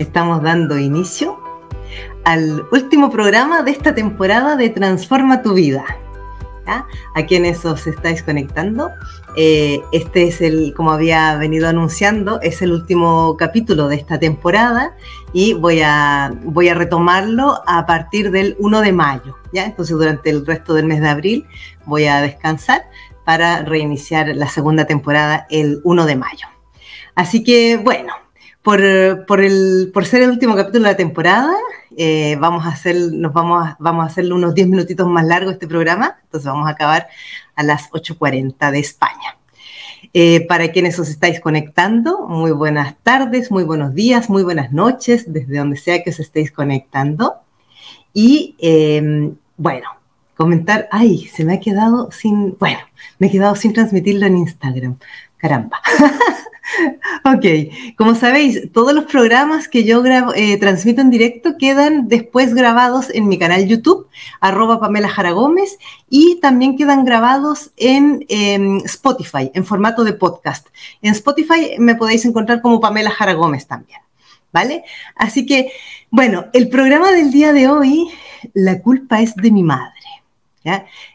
estamos dando inicio al último programa de esta temporada de Transforma tu vida. A quienes os estáis conectando, eh, este es el, como había venido anunciando, es el último capítulo de esta temporada y voy a, voy a retomarlo a partir del 1 de mayo. ¿ya? Entonces durante el resto del mes de abril voy a descansar para reiniciar la segunda temporada el 1 de mayo. Así que bueno, por, por, el, por ser el último capítulo de la temporada, eh, vamos a hacer, nos vamos a, vamos a hacerle unos 10 minutitos más largo este programa, entonces vamos a acabar a las 8.40 de España. Eh, para quienes os estáis conectando, muy buenas tardes, muy buenos días, muy buenas noches, desde donde sea que os estéis conectando. Y em, bueno, comentar, ay, se me ha quedado sin, bueno, me he quedado sin transmitirlo en Instagram. Caramba. ok, como sabéis, todos los programas que yo eh, transmito en directo quedan después grabados en mi canal YouTube, arroba Pamela Jara Gómez, y también quedan grabados en em, Spotify, en formato de podcast. En Spotify me podéis encontrar como Pamela Jara Gómez también, ¿vale? Así que, bueno, el programa del día de hoy, la culpa es de mi madre.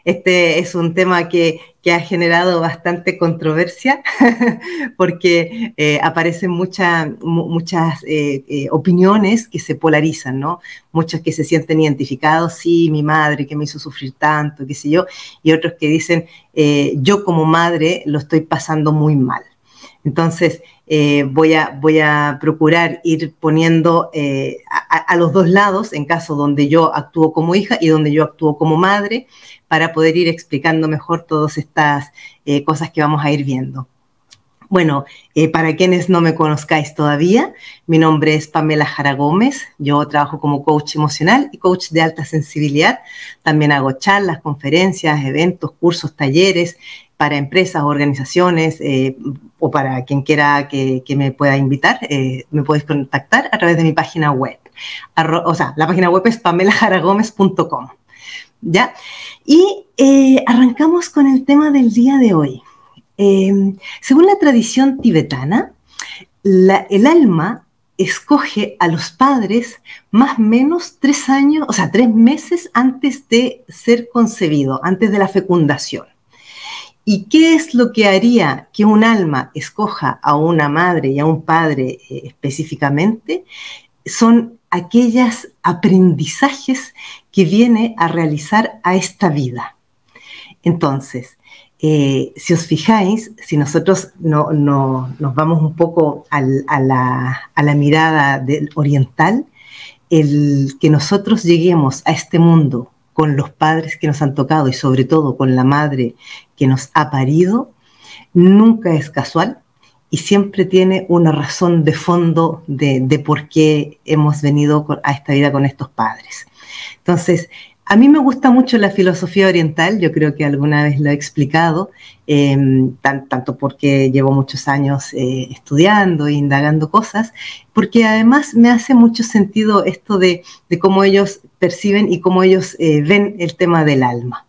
Este es un tema que, ha generado bastante controversia porque eh, aparecen muchas eh, eh, opiniones que se polarizan, ¿no? Muchos que se sienten identificados, sí, mi madre que me hizo sufrir tanto, qué sé yo, y otros que dicen, yo como madre lo estoy pasando muy mal. Entonces, eh, voy, a, voy a procurar ir poniendo eh, a, los dos lados, en caso donde yo actúo como hija y donde yo actúo como madre, para poder ir explicando mejor todas estas eh, cosas que vamos a ir viendo. Bueno, para quienes no me conozcáis todavía, mi nombre es Pamela Jara Gómez, yo trabajo como coach emocional y coach de alta sensibilidad, también hago charlas, conferencias, eventos, cursos, talleres, para empresas, organizaciones eh, o para quien quiera que, me pueda invitar, eh, me puedes contactar a través de mi página web. o sea, la página web es pamelajaragomez.com. ¿Ya? Y eh, arrancamos con el tema del día de hoy. según la tradición tibetana, el alma escoge a los padres más o menos tres años, o sea, tres meses antes de ser concebido, antes de la fecundación. ¿Y qué es lo que haría que un alma escoja a una madre y a un padre eh, específicamente? Son aquellos aprendizajes que viene a realizar a esta vida. Entonces, eh, si os fijáis, si nosotros no, nos vamos un poco a, la, a, la, mirada del oriental, el que nosotros lleguemos a este mundo con los padres que nos han tocado y sobre todo con la madre que nos ha parido, nunca es casual y siempre tiene una razón de fondo de, por qué hemos venido a esta vida con estos padres. Entonces, a mí me gusta mucho la filosofía oriental, yo creo que alguna vez lo he explicado, em, tanto porque llevo muchos años eh, estudiando e indagando cosas, porque además me hace mucho sentido esto de, cómo ellos perciben y cómo ellos eh, ven el tema del alma.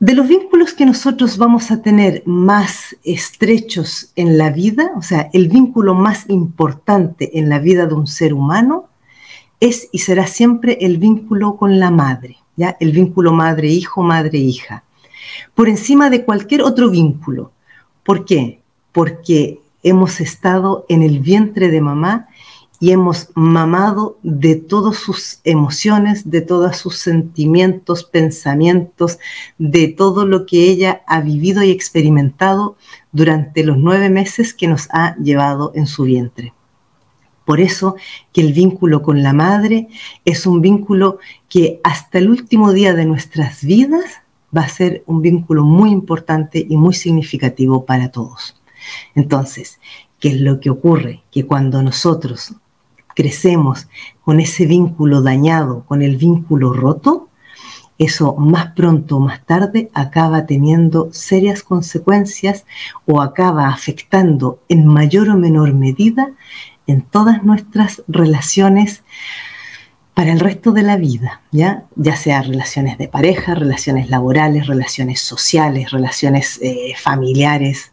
De los vínculos que nosotros vamos a tener más estrechos en la vida, o sea, el vínculo más importante en la vida de un ser humano, es y será siempre el vínculo con la madre, ¿ya? El vínculo madre-hijo, madre-hija, por encima de cualquier otro vínculo. ¿Por qué? Porque hemos estado en el vientre de mamá y hemos mamado de todas sus emociones, de todos sus sentimientos, pensamientos, de todo lo que ella ha vivido y experimentado durante los nueve meses que nos ha llevado en su vientre. Por eso que el vínculo con la madre es un vínculo que hasta el último día de nuestras vidas va a ser un vínculo muy importante y muy significativo para todos. Entonces, ¿qué es lo que ocurre? Que cuando nosotros crecemos con ese vínculo dañado, con el vínculo roto, eso más pronto o más tarde acaba teniendo serias consecuencias o acaba afectando en mayor o menor medida en todas nuestras relaciones para el resto de la vida, ¿ya? ya sea relaciones de pareja, relaciones laborales, relaciones sociales, relaciones eh, familiares,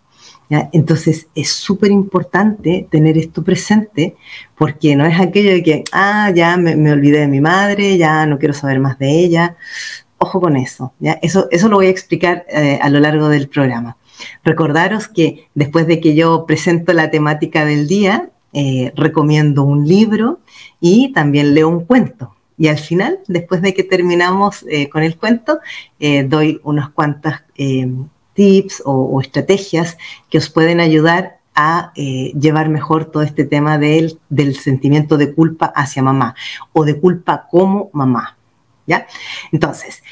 Entonces es súper importante tener esto presente porque no es aquello de que, ah, ya me, olvidé de mi madre, ya no quiero saber más de ella. Ojo con eso. Eso, eso lo voy a explicar eh, a lo largo del programa. Recordaros que después de que yo presento la temática del día, eh, recomiendo un libro y también leo un cuento. Y al final, después de que terminamos eh, con el cuento, doy unas cuantas tips o, estrategias que os pueden ayudar a eh, llevar mejor todo este tema del, sentimiento de culpa hacia mamá o de culpa como mamá. ¿Ya? Entonces,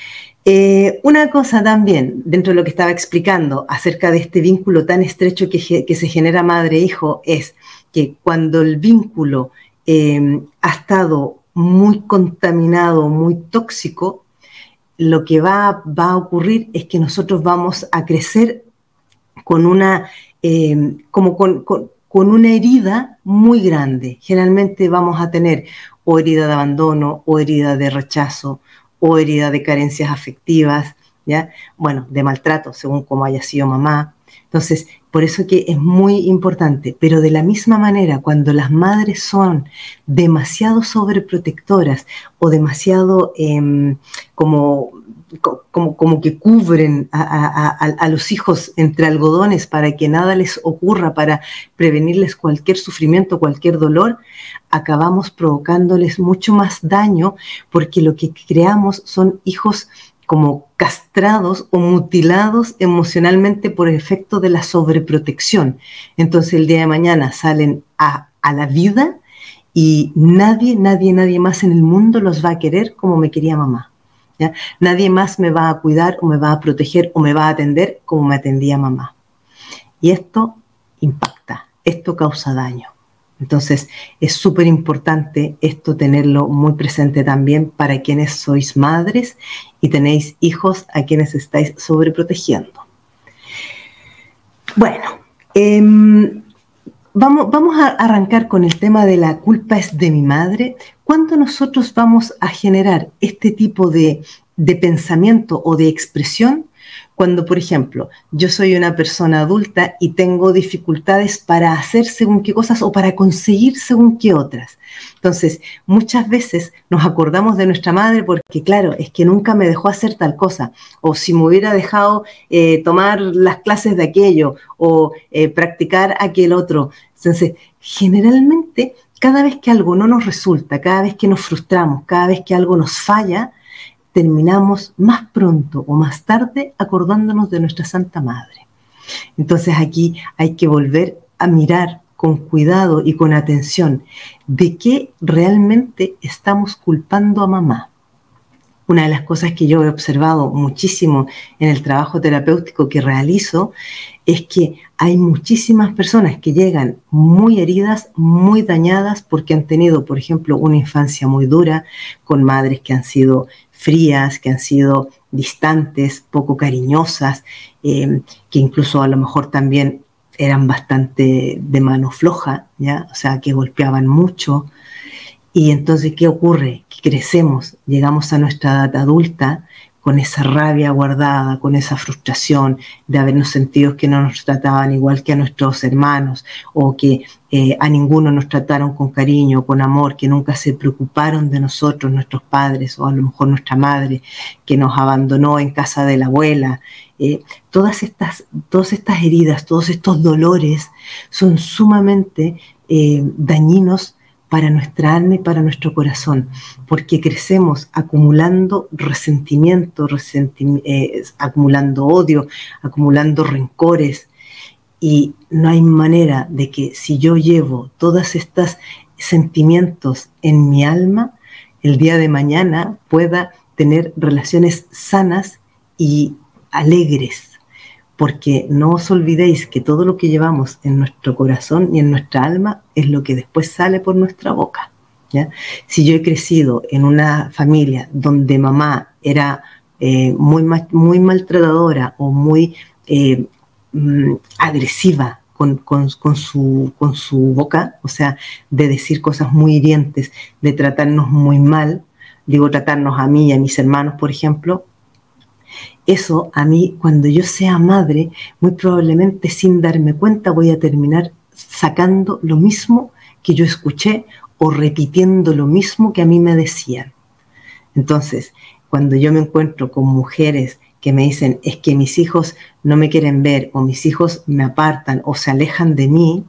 eh, una cosa también, dentro de lo que estaba explicando acerca de este vínculo tan estrecho que, se genera madre-hijo, es que cuando el vínculo eh, ha estado muy contaminado, muy tóxico, lo que va, a ocurrir es que nosotros vamos a crecer con una, eh, como con, una herida muy grande. Generalmente vamos a tener o herida de abandono, o herida de rechazo, o herida de carencias afectivas, ¿ya? Bueno, de maltrato, según como haya sido mamá. Entonces, por eso que es muy importante, pero de la misma manera, cuando las madres son demasiado sobreprotectoras o demasiado em, como, como, como, que cubren a, los hijos entre algodones para que nada les ocurra, para prevenirles cualquier sufrimiento, cualquier dolor, acabamos provocándoles mucho más daño porque lo que creamos son hijos como castrados o mutilados emocionalmente por efecto de la sobreprotección. Entonces el día de mañana salen a, la vida y nadie, nadie, nadie más en el mundo los va a querer como me quería mamá. Nadie más me va a cuidar o me va a proteger o me va a atender como me atendía mamá. Y esto impacta, esto causa daño. Entonces, es súper importante esto tenerlo muy presente también para quienes sois madres y tenéis hijos a quienes estáis sobreprotegiendo. Bueno, em, vamos, vamos a arrancar con el tema de la culpa es de mi madre. ¿Cuándo nosotros vamos a generar este tipo de, de pensamiento o de expresión? Cuando, por ejemplo, yo soy una persona adulta y tengo dificultades para hacer según qué cosas o para conseguir según qué otras. Entonces, muchas veces nos acordamos de nuestra madre porque, claro, es que nunca me dejó hacer tal cosa, o si me hubiera dejado eh, tomar las clases de aquello o eh, practicar aquel otro. Entonces, generalmente, cada vez que algo no nos resulta, cada vez que nos frustramos, cada vez que algo nos falla, terminamos más pronto o más tarde acordándonos de nuestra Santa Madre. Entonces aquí hay que volver a mirar con cuidado y con atención de qué realmente estamos culpando a mamá. Una de las cosas que yo he observado muchísimo en el trabajo terapéutico que realizo es que hay muchísimas personas que llegan muy heridas, muy dañadas porque han tenido, por ejemplo, una infancia muy dura, con madres que han sido frías, que han sido distantes, poco cariñosas, em, que incluso a lo mejor también eran bastante de mano floja, ¿ya? O sea, que golpeaban mucho. Y entonces, ¿qué ocurre? Que crecemos, llegamos a nuestra edad adulta con esa rabia guardada, con esa frustración de habernos sentido que no nos trataban igual que a nuestros hermanos o que eh, a ninguno nos trataron con cariño, con amor, que nunca se preocuparon de nosotros, nuestros padres o a lo mejor nuestra madre que nos abandonó en casa de la abuela. Eh, todas, estas, todas estas heridas, todos estos dolores son sumamente eh, dañinos para nuestra alma y para nuestro corazón, porque crecemos acumulando resentimiento, eh, acumulando odio, acumulando rencores, y no hay manera de que si yo llevo todos estos sentimientos en mi alma, el día de mañana pueda tener relaciones sanas y alegres porque no os olvidéis que todo lo que llevamos en nuestro corazón y en nuestra alma es lo que después sale por nuestra boca. ¿ya? Si yo he crecido en una familia donde mamá era eh, muy, muy maltratadora o muy eh, mm, agresiva con, su, con su boca, o sea, de decir cosas muy hirientes, de tratarnos muy mal, digo tratarnos a mí y a mis hermanos, por ejemplo, Eso a mí, cuando yo sea madre, muy probablemente sin darme cuenta voy a terminar sacando lo mismo que yo escuché o repitiendo lo mismo que a mí me decían. Entonces, cuando yo me encuentro con mujeres que me dicen es que mis hijos no me quieren ver o mis hijos me apartan o se alejan de mí,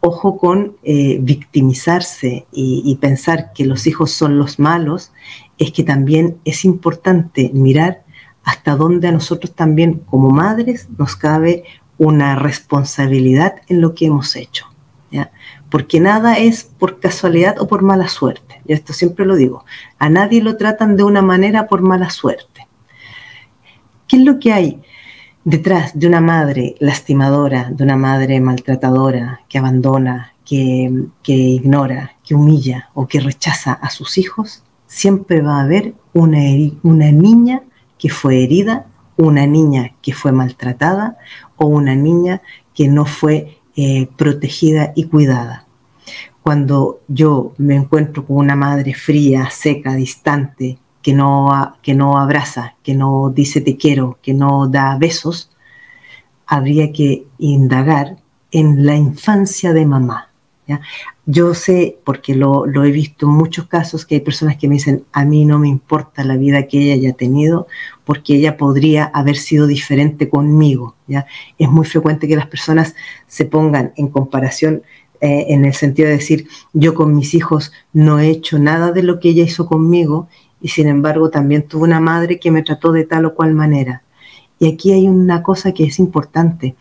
ojo con eh, victimizarse y, pensar que los hijos son los malos, es que también es importante mirar hasta dónde a nosotros también como madres nos cabe una responsabilidad en lo que hemos hecho. Porque nada es por casualidad o por mala suerte. Yo esto siempre lo digo. A nadie lo tratan de una manera por mala suerte. ¿Qué es lo que hay detrás de una madre lastimadora, de una madre maltratadora, que abandona, que, ignora, que humilla o que rechaza a sus hijos? Siempre va a haber una, una niña que fue herida, una niña que fue maltratada o una niña que no fue eh, protegida y cuidada. Cuando yo me encuentro con una madre fría, seca, distante, que no, que no abraza, que no dice te quiero, que no da besos, habría que indagar en la infancia de mamá. Yo sé, porque lo, he visto en muchos casos, que hay personas que me dicen, a mí no me importa la vida que ella haya tenido, porque ella podría haber sido diferente conmigo. Es muy frecuente que las personas se pongan en comparación eh, en el sentido de decir, yo con mis hijos no he hecho nada de lo que ella hizo conmigo y sin embargo también tuve una madre que me trató de tal o cual manera. Y aquí hay una cosa que es importante.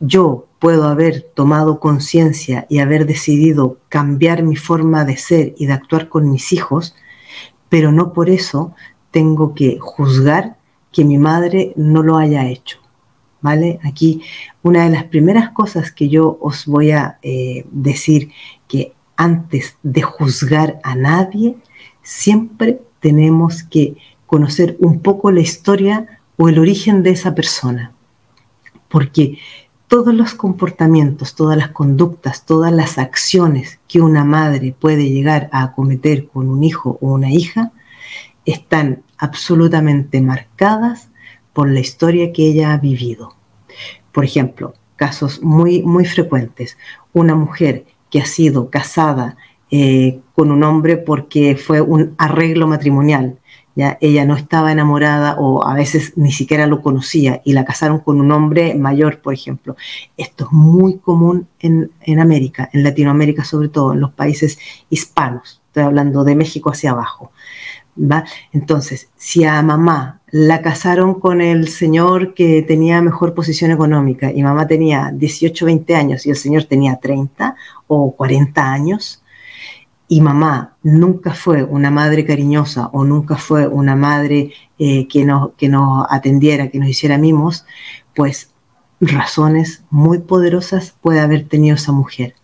Yo puedo haber tomado conciencia y haber decidido cambiar mi forma de ser y de actuar con mis hijos, pero no por eso tengo que juzgar que mi madre no lo haya hecho. ¿Vale? Aquí una de las primeras cosas que yo os voy a eh, decir que antes de juzgar a nadie, siempre tenemos que conocer un poco la historia o el origen de esa persona. Porque todos los comportamientos, todas las conductas, todas las acciones que una madre puede llegar a acometer con un hijo o una hija están absolutamente marcadas por la historia que ella ha vivido. Por ejemplo, casos muy, muy frecuentes. Una mujer que ha sido casada eh, con un hombre porque fue un arreglo matrimonial. ¿Ya? Ella no estaba enamorada o a veces ni siquiera lo conocía y la casaron con un hombre mayor, por ejemplo. Esto es muy común en, en América, en Latinoamérica sobre todo, en los países hispanos. Estoy hablando de México hacia abajo. ¿Va? Entonces, si a mamá la casaron con el señor que tenía mejor posición económica y mamá tenía 18, 20 años y el señor tenía 30 o 40 años, y mamá nunca fue una madre cariñosa o nunca fue una madre eh, que, nos, que nos atendiera, que nos hiciera mimos, pues razones muy poderosas puede haber tenido esa mujer.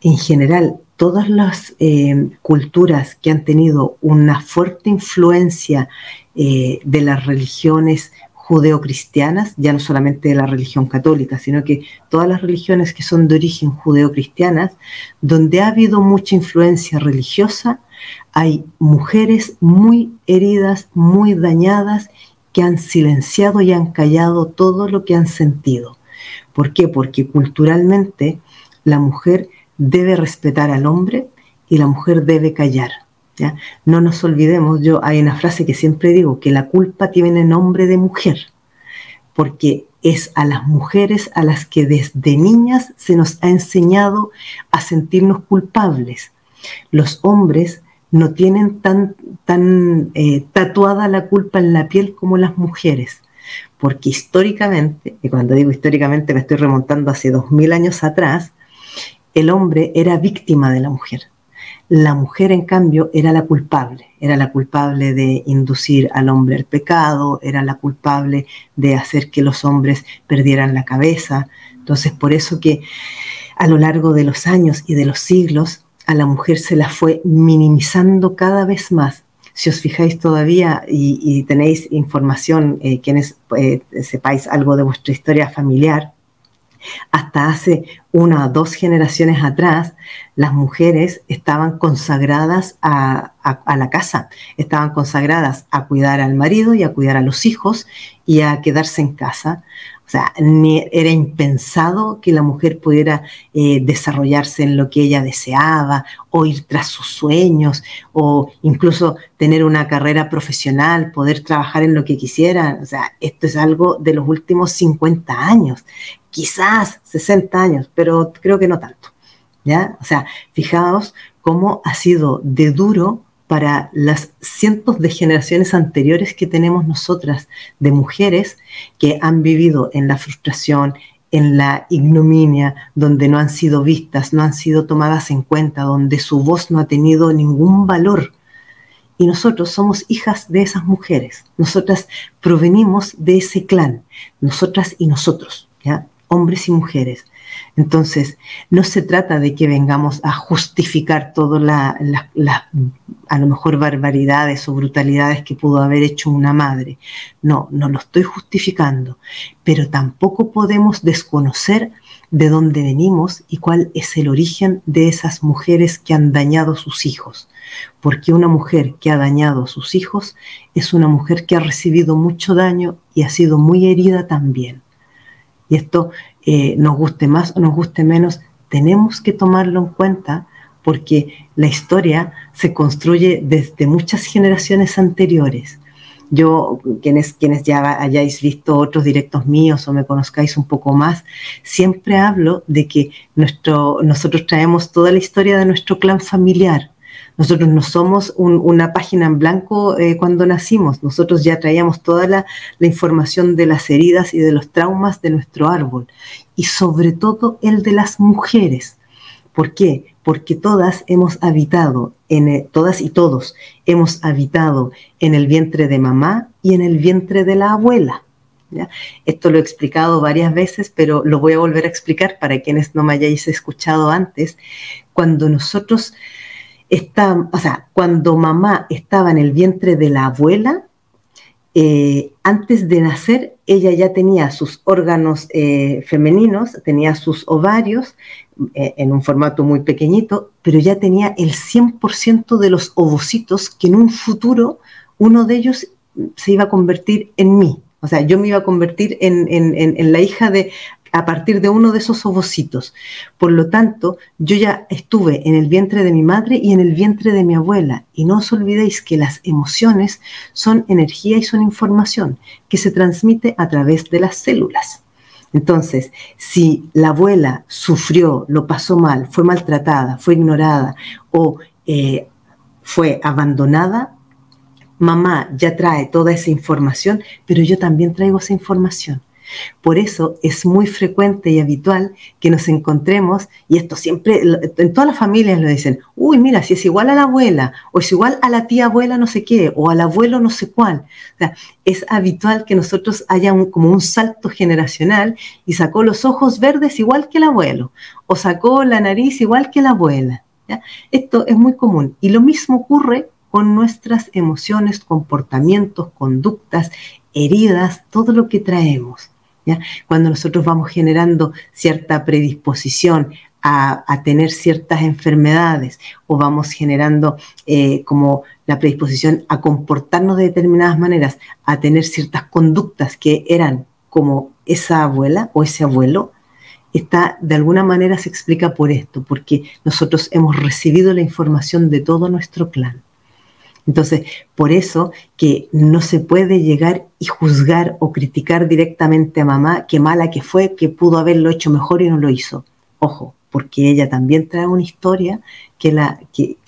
En general, todas las eh, culturas que han tenido una fuerte influencia eh, de las religiones judeocristianas, ya no solamente de la religión católica, sino que todas las religiones que son de origen judeocristianas, donde ha habido mucha influencia religiosa, hay mujeres muy heridas, muy dañadas, que han silenciado y han callado todo lo que han sentido. ¿Por qué? Porque culturalmente la mujer debe respetar al hombre y la mujer debe callar. No nos olvidemos, yo hay una frase que siempre digo, que la culpa tiene nombre de mujer, porque es a las mujeres a las que desde niñas se nos ha enseñado a sentirnos culpables. Los hombres no tienen tan, eh, tatuada la culpa en la piel como las mujeres, porque históricamente, y cuando digo históricamente me estoy remontando hace dos mil años atrás, el hombre era víctima de la mujer. La mujer, en cambio, era la culpable, era la culpable de inducir al hombre al pecado, era la culpable de hacer que los hombres perdieran la cabeza. Entonces, por eso que a lo largo de los años y de los siglos, a la mujer se la fue minimizando cada vez más. Si os fijáis todavía y, tenéis información, eh, quienes eh, sepáis algo de vuestra historia familiar, hasta hace una o dos generaciones atrás, las mujeres estaban consagradas a, la casa, estaban consagradas a cuidar al marido y a cuidar a los hijos y a quedarse en casa. O sea, era impensado que la mujer pudiera eh, desarrollarse en lo que ella deseaba, o ir tras sus sueños, o incluso tener una carrera profesional, poder trabajar en lo que quisiera. O sea, esto es algo de los últimos 50 años, quizás 60 años, pero creo que no tanto. ¿ya? O sea, fijaos cómo ha sido de duro para las cientos de generaciones anteriores que tenemos nosotras de mujeres que han vivido en la frustración, en la ignominia, donde no han sido vistas, no han sido tomadas en cuenta, donde su voz no ha tenido ningún valor. Y nosotros somos hijas de esas mujeres. Nosotras provenimos de ese clan, nosotras y nosotros, ¿ya? Hombres y mujeres. Entonces, no se trata de que vengamos a justificar todas las, a lo mejor, barbaridades o brutalidades que pudo haber hecho una madre. No, no lo estoy justificando, pero tampoco podemos desconocer de dónde venimos y cuál es el origen de esas mujeres que han dañado a sus hijos. Porque una mujer que ha dañado a sus hijos es una mujer que ha recibido mucho daño y ha sido muy herida también. Y esto eh, nos guste más o nos guste menos, tenemos que tomarlo en cuenta porque la historia se construye desde muchas generaciones anteriores. Yo, quienes, quienes ya hayáis visto otros directos míos o me conozcáis un poco más, siempre hablo de que nuestro, nosotros traemos toda la historia de nuestro clan familiar. Nosotros no somos una página en blanco eh, cuando nacimos, nosotros ya traíamos toda la, información de las heridas y de los traumas de nuestro árbol, y sobre todo el de las mujeres. ¿Por qué? Porque todas hemos habitado, en todas y todos hemos habitado en el vientre de mamá y en el vientre de la abuela. Esto lo he explicado varias veces, pero lo voy a volver a explicar para quienes no me hayáis escuchado antes. Cuando nosotros está, o sea, cuando mamá estaba en el vientre de la abuela, eh, antes de nacer, ella ya tenía sus órganos eh, femeninos, tenía sus ovarios eh, en un formato muy pequeñito, pero ya tenía el 100% de los ovocitos que en un futuro uno de ellos se iba a convertir en mí. O sea, yo me iba a convertir en la hija de a partir de uno de esos ovocitos. Por lo tanto, yo ya estuve en el vientre de mi madre y en el vientre de mi abuela. Y no os olvidéis que las emociones son energía y son información que se transmite a través de las células. Entonces, si la abuela sufrió, lo pasó mal, fue maltratada, fue ignorada o eh, fue abandonada, mamá ya trae toda esa información, pero yo también traigo esa información. Por eso es muy frecuente y habitual que nos encontremos, y esto siempre, en todas las familias lo dicen, uy, mira, si es igual a la abuela, o es igual a la tía abuela no sé qué, o al abuelo no sé cuál. O sea, es habitual que nosotros haya como un salto generacional y sacó los ojos verdes igual que el abuelo, o sacó la nariz igual que la abuela. Esto es muy común. Y lo mismo ocurre con nuestras emociones, comportamientos, conductas, heridas, todo lo que traemos. Cuando nosotros vamos generando cierta predisposición a, tener ciertas enfermedades o vamos generando eh, como la predisposición a comportarnos de determinadas maneras, a tener ciertas conductas que eran como esa abuela o ese abuelo, está de alguna manera se explica por esto, porque nosotros hemos recibido la información de todo nuestro clan. Entonces, por eso que no se puede llegar y juzgar o criticar directamente a mamá qué mala que fue, que pudo haberlo hecho mejor y no lo hizo. Ojo, porque ella también trae una historia que la, que,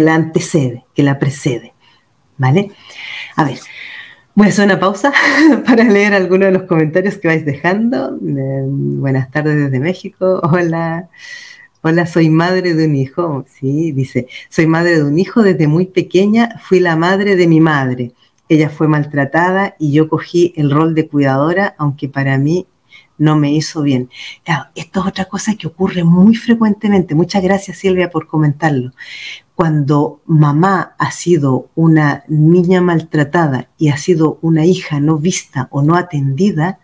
la antecede, que la precede. ¿Vale? A ver, voy a hacer una pausa para leer algunos de los comentarios que vais dejando. Eh, buenas tardes desde México. Hola. Hola, soy madre de un hijo. Sí, dice, soy madre de un hijo desde muy pequeña, fui la madre de mi madre. Ella fue maltratada y yo cogí el rol de cuidadora, aunque para mí no me hizo bien. esto es otra cosa que ocurre muy frecuentemente. Muchas gracias Silvia por comentarlo. Cuando mamá ha sido una niña maltratada y ha sido una hija no vista o no atendida,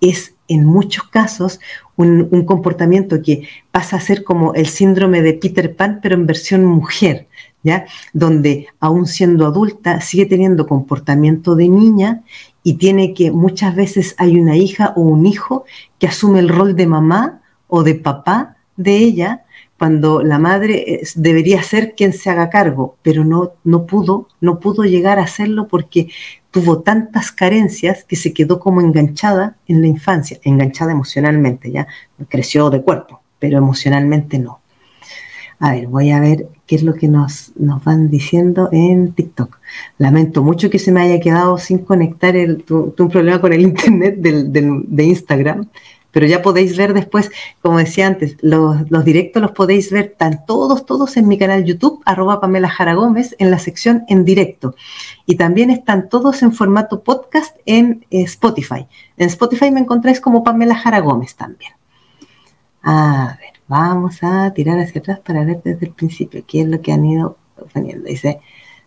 es en muchos casos un, comportamiento que pasa a ser como el síndrome de Peter Pan, pero en versión mujer, ¿ya? Donde aún siendo adulta sigue teniendo comportamiento de niña y tiene que muchas veces hay una hija o un hijo que asume el rol de mamá o de papá de ella cuando la madre debería ser quien se haga cargo, pero no, no pudo, no pudo llegar a hacerlo porque tuvo tantas carencias que se quedó como enganchada en la infancia, enganchada emocionalmente, ya creció de cuerpo, pero emocionalmente no. A ver, voy a ver qué es lo que nos, nos van diciendo en TikTok. Lamento mucho que se me haya quedado sin conectar el, un problema con el internet de Instagram pero ya podéis ver después, como decía antes, los, directos los podéis ver tan todos, todos en mi canal YouTube, arroba Pamela Jara Gómez, en la sección en directo. Y también están todos en formato podcast en eh, Spotify. En Spotify me encontráis como Pamela Jara Gómez también. A ver, vamos a tirar hacia atrás para ver desde el principio qué es lo que han ido poniendo. Dice,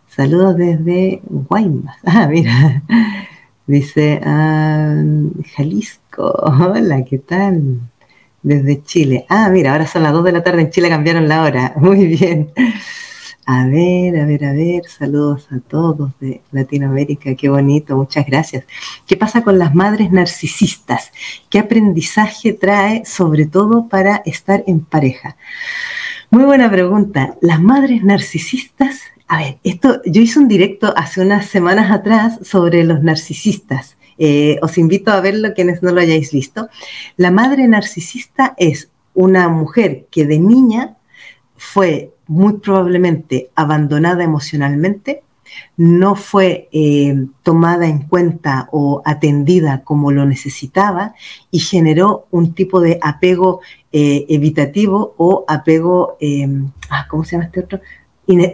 saludos desde Guaymas. Ah, mira. Dice, ah, Jalisco, hola, ¿qué tal? Desde Chile. Ah, mira, ahora son las 2 de la tarde en Chile, cambiaron la hora. Muy bien. A ver, a ver, a ver, saludos a todos de Latinoamérica, qué bonito, muchas gracias. ¿Qué pasa con las madres narcisistas? ¿Qué aprendizaje trae sobre todo para estar en pareja? Muy buena pregunta. Las madres narcisistas a ver, esto, yo hice un directo hace unas semanas atrás sobre los narcisistas. Eh, os invito a verlo quienes no lo hayáis visto. La madre narcisista es una mujer que de niña fue muy probablemente abandonada emocionalmente, no fue eh, tomada en cuenta o atendida como lo necesitaba y generó un tipo de apego eh, evitativo o apego, ah, ¿cómo se llama este otro?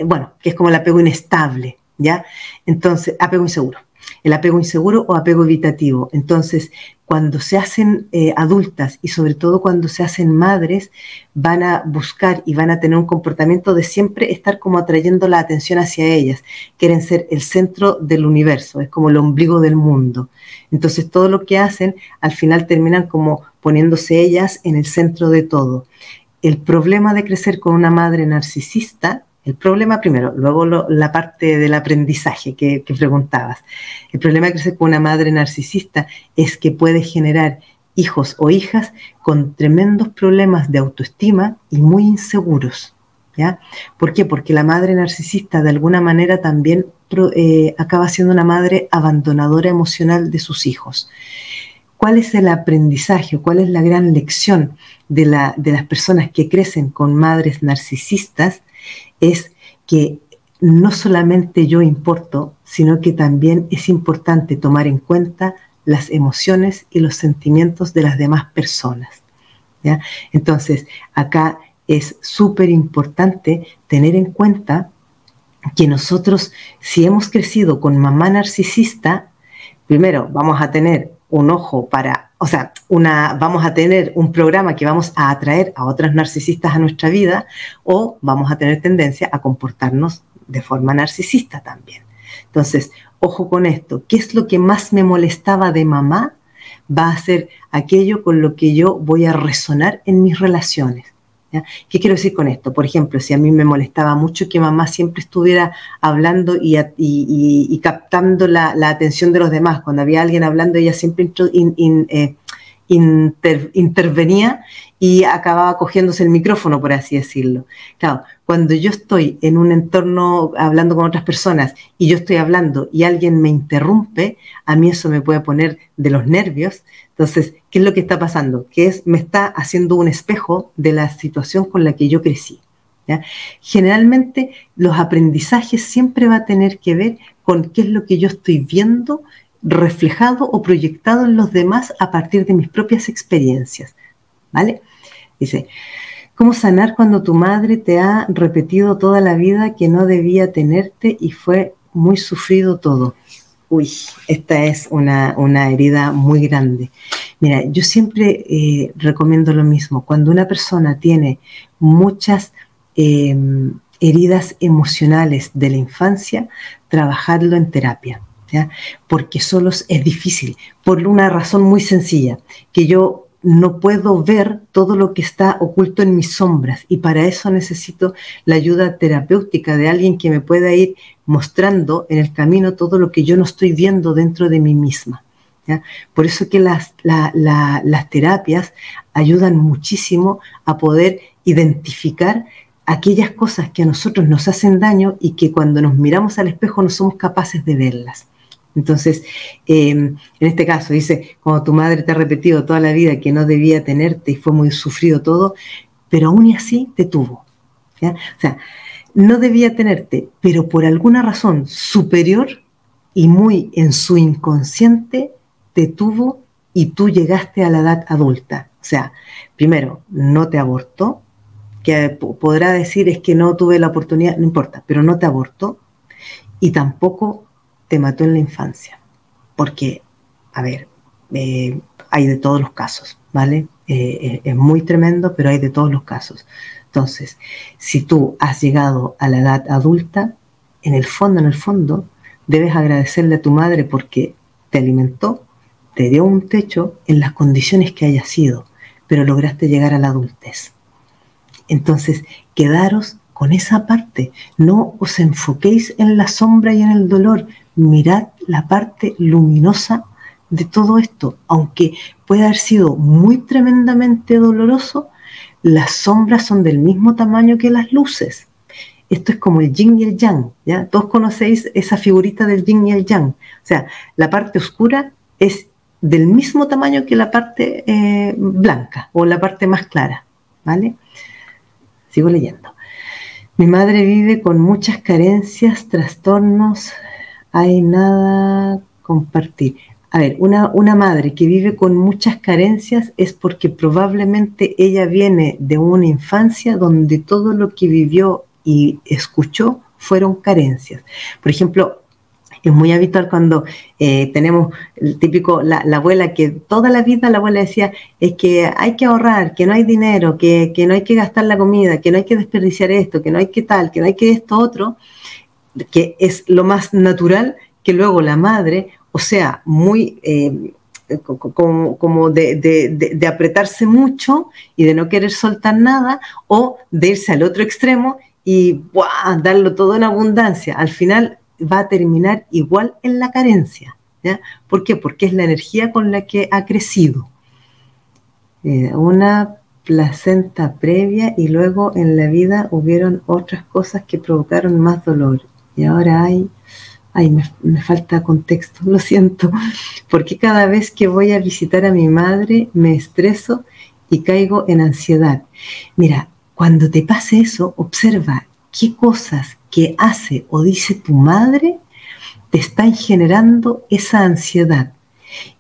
bueno, que es como el apego inestable, ¿ya? Entonces, apego inseguro. El apego inseguro o apego evitativo. Entonces, cuando se hacen eh, adultas y sobre todo cuando se hacen madres, van a buscar y van a tener un comportamiento de siempre estar como atrayendo la atención hacia ellas. Quieren ser el centro del universo, es como el ombligo del mundo. Entonces, todo lo que hacen, al final terminan como poniéndose ellas en el centro de todo. El problema de crecer con una madre narcisista el problema primero, luego la parte del aprendizaje que, preguntabas. El problema de crecer con una madre narcisista es que puede generar hijos o hijas con tremendos problemas de autoestima y muy inseguros. ¿ya? ¿Por qué? Porque la madre narcisista de alguna manera también eh, acaba siendo una madre abandonadora emocional de sus hijos. ¿Cuál es el aprendizaje? ¿Cuál es la gran lección de, la, de las personas que crecen con madres narcisistas? Es que no solamente yo importo, sino que también es importante tomar en cuenta las emociones y los sentimientos de las demás personas. Entonces, acá es súper importante tener en cuenta que nosotros, si hemos crecido con mamá narcisista, primero vamos a tener un ojo para, o sea, una, vamos a tener un programa que vamos a atraer a otras narcisistas a nuestra vida o vamos a tener tendencia a comportarnos de forma narcisista también. Entonces, ojo con esto, ¿qué es lo que más me molestaba de mamá? Va a ser aquello con lo que yo voy a resonar en mis relaciones. ¿Qué quiero decir con esto? Por ejemplo, si a mí me molestaba mucho que mamá siempre estuviera hablando y, captando la, atención de los demás, cuando había alguien hablando, ella siempre eh, intervenía y acababa cogiéndose el micrófono, por así decirlo. Claro, cuando yo estoy en un entorno hablando con otras personas y yo estoy hablando y alguien me interrumpe, a mí eso me puede poner de los nervios. Entonces, ¿qué es lo que está pasando? Que es, me está haciendo un espejo de la situación con la que yo crecí. Generalmente los aprendizajes siempre va a tener que ver con qué es lo que yo estoy viendo reflejado o proyectado en los demás a partir de mis propias experiencias. ¿Vale? Dice, ¿cómo sanar cuando tu madre te ha repetido toda la vida que no debía tenerte y fue muy sufrido todo? Uy, esta es una, herida muy grande. Mira, yo siempre eh, recomiendo lo mismo. Cuando una persona tiene muchas em, heridas emocionales de la infancia, trabajarlo en terapia. ¿ya? Porque solo es difícil, por una razón muy sencilla, que yo no puedo ver todo lo que está oculto en mis sombras y para eso necesito la ayuda terapéutica de alguien que me pueda ir mostrando en el camino todo lo que yo no estoy viendo dentro de mí misma. Por eso que las, las terapias ayudan muchísimo a poder identificar aquellas cosas que a nosotros nos hacen daño y que cuando nos miramos al espejo no somos capaces de verlas. Entonces, em, en este caso, dice, como tu madre te ha repetido toda la vida que no debía tenerte y fue muy sufrido todo, pero aún así te tuvo. O sea, no debía tenerte, pero por alguna razón superior y muy en su inconsciente, te tuvo y tú llegaste a la edad adulta. O sea, primero, no te abortó, que podrá decir es que no tuve la oportunidad, no importa, pero no te abortó y tampoco te mató en la infancia. Porque, a ver, eh, hay de todos los casos, ¿vale? Eh, eh, es muy tremendo, pero hay de todos los casos. Entonces, si tú has llegado a la edad adulta, en el fondo, en el fondo, debes agradecerle a tu madre porque te alimentó, te dio un techo en las condiciones que haya sido, pero lograste llegar a la adultez. Entonces, quedaros con esa parte, no os enfoquéis en la sombra y en el dolor, mirad la parte luminosa de todo esto, aunque pueda haber sido muy tremendamente doloroso, las sombras son del mismo tamaño que las luces. Esto es como el yin y el yang, ¿ya? Todos conocéis esa figurita del yin y el yang. O sea, la parte oscura es del mismo tamaño que la parte eh, blanca o la parte más clara, ¿vale? Sigo leyendo. Mi madre vive con muchas carencias, trastornos, hay nada compartir. A ver, una, una, madre que vive con muchas carencias es porque probablemente ella viene de una infancia donde todo lo que vivió y escuchó fueron carencias. Por ejemplo, es muy habitual cuando eh, tenemos el típico, la, abuela que toda la vida la abuela decía, es que hay que ahorrar, que no hay dinero, que, que no hay que gastar la comida, que no hay que desperdiciar esto, que no hay que tal, que no hay que esto otro que es lo más natural que luego la madre, o sea, muy eh, como, de, apretarse mucho y de no querer soltar nada, o de irse al otro extremo y darlo todo en abundancia. Al final va a terminar igual en la carencia. ¿ya? ¿Por qué? Porque es la energía con la que ha crecido. Eh, una placenta previa y luego en la vida hubieron otras cosas que provocaron más dolor y ahora hay, ay, me, falta contexto, lo siento, porque cada vez que voy a visitar a mi madre me estreso y caigo en ansiedad. Mira, cuando te pase eso, observa qué cosas que hace o dice tu madre te están generando esa ansiedad.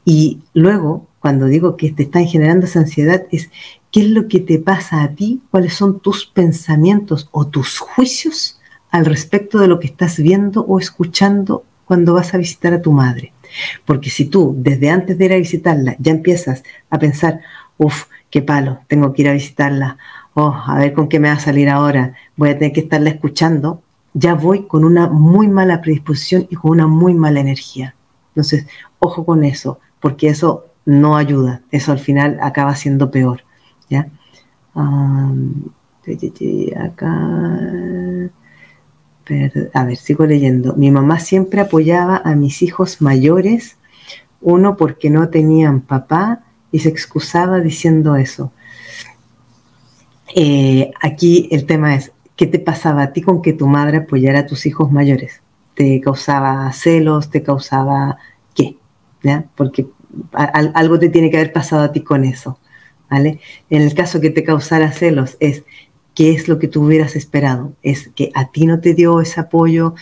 Y luego, cuando digo que te están generando esa ansiedad, es qué es lo que te pasa a ti, cuáles son tus pensamientos o tus juicios al respecto de lo que estás viendo o escuchando cuando vas a visitar a tu madre. Porque si tú desde antes de ir a visitarla ya empiezas a pensar, uff, qué palo, tengo que ir a visitarla, oh, a ver con qué me va a salir ahora, voy a tener que estarla escuchando, ya voy con una muy mala predisposición y con una muy mala energía. Entonces, ojo con eso, porque eso no ayuda, eso al final acaba siendo peor. ¿ya? acá a ver, sigo leyendo. Mi mamá siempre apoyaba a mis hijos mayores, uno porque no tenían papá y se excusaba diciendo eso. Eh, aquí el tema es, ¿qué te pasaba a ti con que tu madre apoyara a tus hijos mayores? ¿Te causaba celos? ¿Te causaba qué? Porque algo te tiene que haber pasado a ti con eso. ¿Vale? En el caso que te causara celos es qué es lo que tú hubieras esperado, es que a ti no te dio ese apoyo.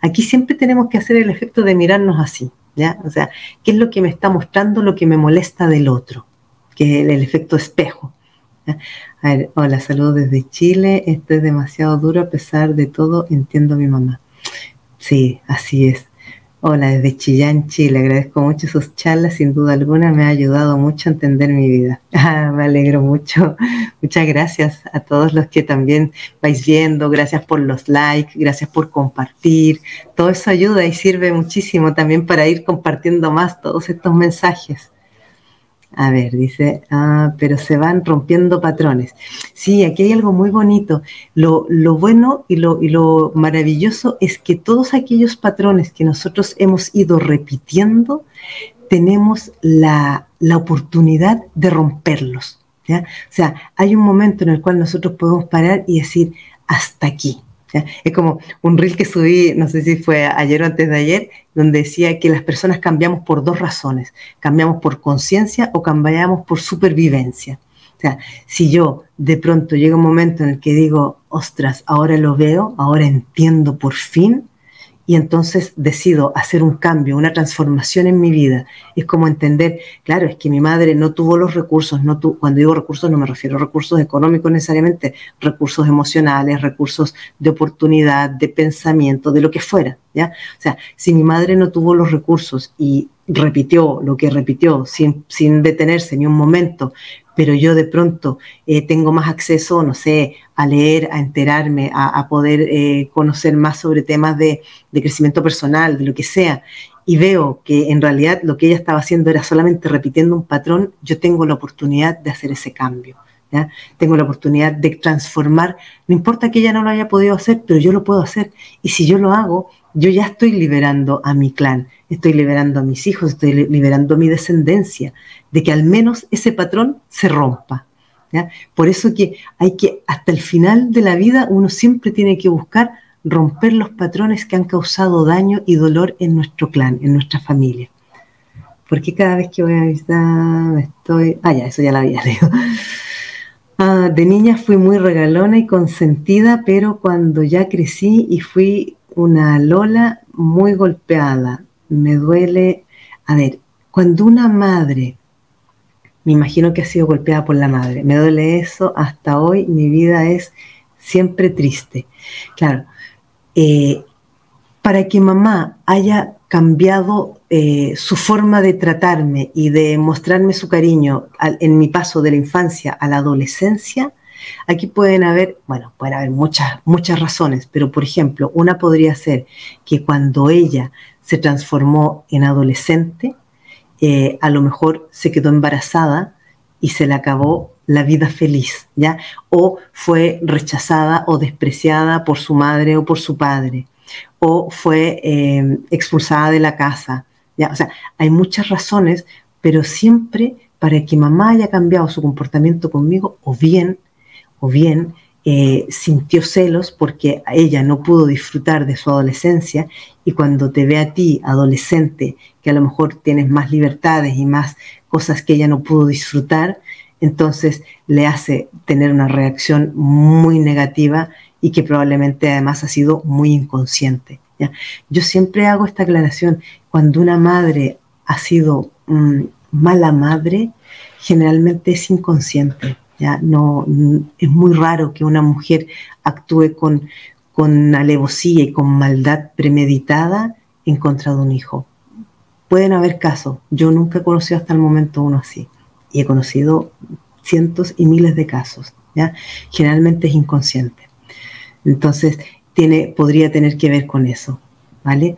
Aquí siempre tenemos que hacer el efecto de mirarnos así, ¿ya? O sea, ¿qué es lo que me está mostrando lo que me molesta del otro? Que es el, efecto espejo. A ver, hola, saludos desde Chile. Esto es demasiado duro a pesar de todo, entiendo a mi mamá. Sí, así es. Hola, desde Chillán, Chile. Agradezco mucho sus charlas, sin duda alguna me ha ayudado mucho a entender mi vida. Ah, me alegro mucho. Muchas gracias a todos los que también vais viendo. Gracias por los likes, gracias por compartir. Todo eso ayuda y sirve muchísimo también para ir compartiendo más todos estos mensajes. A ver, dice, ah, pero se van rompiendo patrones. Sí, aquí hay algo muy bonito. Lo, bueno y lo, y lo maravilloso es que todos aquellos patrones que nosotros hemos ido repitiendo, tenemos la, la oportunidad de romperlos. ¿ya? O sea, hay un momento en el cual nosotros podemos parar y decir, hasta aquí. Es como un reel que subí, no sé si fue ayer o antes de ayer, donde decía que las personas cambiamos por dos razones. Cambiamos por conciencia o cambiamos por supervivencia. O sea, si yo de pronto llega un momento en el que digo, ostras, ahora lo veo, ahora entiendo por fin, y entonces decido hacer un cambio, una transformación en mi vida. Es como entender, claro, es que mi madre no tuvo los recursos, no cuando digo recursos no me refiero a recursos económicos necesariamente, recursos emocionales, recursos de oportunidad, de pensamiento, de lo que fuera, ¿ya? O sea, si mi madre no tuvo los recursos y repitió lo que repitió sin, sin detenerse ni un momento, pero yo de pronto eh, tengo más acceso, no sé, a leer, a enterarme, a, poder eh, conocer más sobre temas de, crecimiento personal, de lo que sea, y veo que en realidad lo que ella estaba haciendo era solamente repitiendo un patrón, yo tengo la oportunidad de hacer ese cambio. Tengo la oportunidad de transformar, no importa que ella no lo haya podido hacer, pero yo lo puedo hacer. Y si yo lo hago, yo ya estoy liberando a mi clan, estoy liberando a mis hijos, estoy liberando a mi descendencia, de que al menos ese patrón se rompa. Por eso que hay que, hasta el final de la vida, uno siempre tiene que buscar romper los patrones que han causado daño y dolor en nuestro clan, en nuestra familia. Porque cada vez que voy a visitar, estoy... Ah, ya, eso ya la había leído. Ah, de niña fui muy regalona y consentida, pero cuando ya crecí y fui una Lola muy golpeada. Me duele, a ver, cuando una madre, me imagino que ha sido golpeada por la madre, me duele eso hasta hoy, mi vida es siempre triste. Claro, eh, para que mamá haya cambiado eh, su forma de tratarme y de mostrarme su cariño en mi paso de la infancia a la adolescencia, Aquí pueden haber, bueno, pueden haber muchas, muchas razones, pero por ejemplo, una podría ser que cuando ella se transformó en adolescente, eh, a lo mejor se quedó embarazada y se le acabó la vida feliz, ¿ya? O fue rechazada o despreciada por su madre o por su padre, o fue eh, expulsada de la casa, ¿ya? O sea, hay muchas razones, pero siempre para que mamá haya cambiado su comportamiento conmigo, o bien o bien eh, sintió celos porque ella no pudo disfrutar de su adolescencia y cuando te ve a ti, adolescente, que a lo mejor tienes más libertades y más cosas que ella no pudo disfrutar, entonces le hace tener una reacción muy negativa y que probablemente además ha sido muy inconsciente. Yo siempre hago esta aclaración, cuando una madre ha sido mm, mala madre, generalmente es inconsciente ya no, es muy raro que una mujer actúe con, con alevosía y con maldad premeditada en contra de un hijo. Pueden haber casos. Yo nunca he conocido hasta el momento uno así. Y he conocido cientos y miles de casos. ¿ya? Generalmente es inconsciente. Entonces, tiene, podría tener que ver con eso. ¿Vale?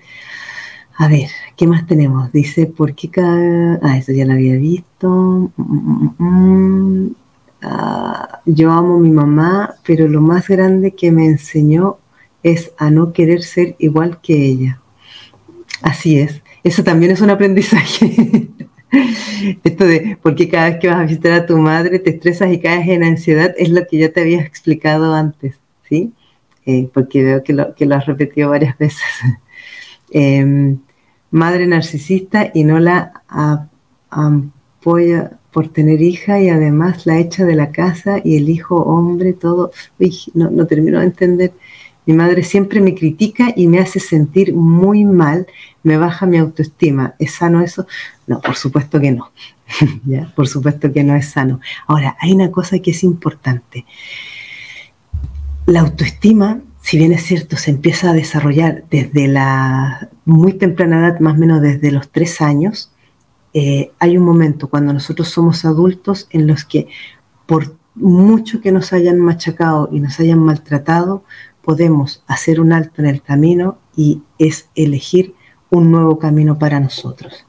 A ver, ¿qué más tenemos? Dice, ¿por qué cada... Ah, eso ya lo había visto. Mm, mm, mm, Ah, yo amo a mi mamá, pero lo más grande que me enseñó es a no querer ser igual que ella. Así es, eso también es un aprendizaje. Esto de porque cada vez que vas a visitar a tu madre te estresas y caes en ansiedad es lo que ya te había explicado antes, ¿sí? Eh, porque veo que lo, que lo has repetido varias veces. Em, madre narcisista y no la apoya, por tener hija y además la hecha de la casa y el hijo hombre, todo. No termino de entender. Mi madre siempre me critica y me hace sentir muy mal, me baja mi autoestima. ¿Es sano eso? No, por supuesto que no. ¿Ya? Por supuesto que no es sano. Ahora, hay una cosa que es importante. La autoestima, si bien es cierto, se empieza a desarrollar desde la muy temprana edad, más o menos desde los tres años, eh, hay un momento cuando nosotros somos adultos en los que por mucho que nos hayan machacado y nos hayan maltratado, podemos hacer un alto en el camino y es elegir un nuevo camino para nosotros.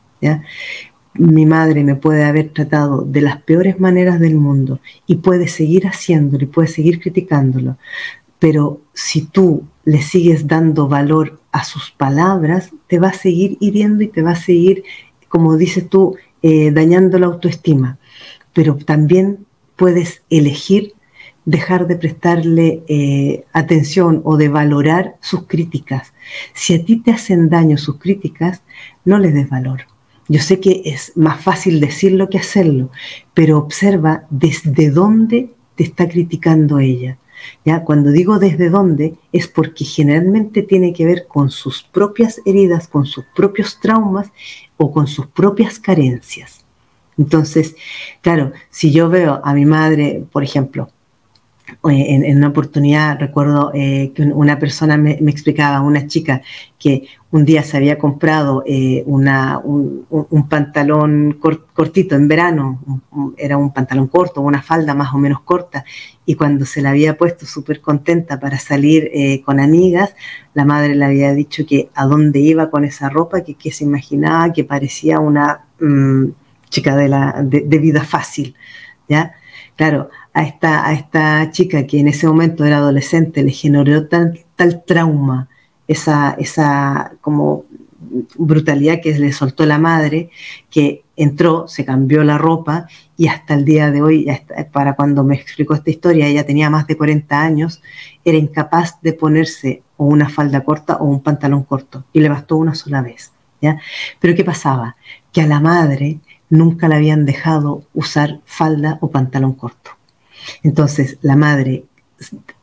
mi madre me puede haber tratado de las peores maneras del mundo y puede seguir haciéndolo y puede seguir criticándolo, pero si tú le sigues dando valor a sus palabras, te va a seguir hiriendo y te va a seguir, como dices tú, eh, dañando la autoestima. Pero también puedes elegir dejar de prestarle eh, atención o de valorar sus críticas. Si a ti te hacen daño sus críticas, no les des valor. Yo sé que es más fácil decirlo que hacerlo, pero observa desde dónde te está criticando ella. ¿Ya? Cuando digo desde dónde es porque generalmente tiene que ver con sus propias heridas, con sus propios traumas o con sus propias carencias. Entonces, claro, si yo veo a mi madre, por ejemplo, en, una oportunidad recuerdo eh, que una persona me, explicaba, una chica, que un día se había comprado eh, una, un, pantalón cortito en verano, era un pantalón corto, una falda más o menos corta, y cuando se la había puesto súper contenta para salir eh, con amigas, la madre le había dicho que a dónde iba con esa ropa, que, que se imaginaba que parecía una mm, chica de, la, de, de vida fácil, ¿ya? Claro, a esta, a esta chica que en ese momento era adolescente le generó tal, tal trauma, esa, esa como brutalidad que le soltó la madre, que entró, se cambió la ropa y hasta el día de hoy, para cuando me explicó esta historia, ella tenía más de 40 años, era incapaz de ponerse o una falda corta o un pantalón corto y le bastó una sola vez. ¿ya? Pero ¿qué pasaba? Que a la madre nunca la habían dejado usar falda o pantalón corto. Entonces la madre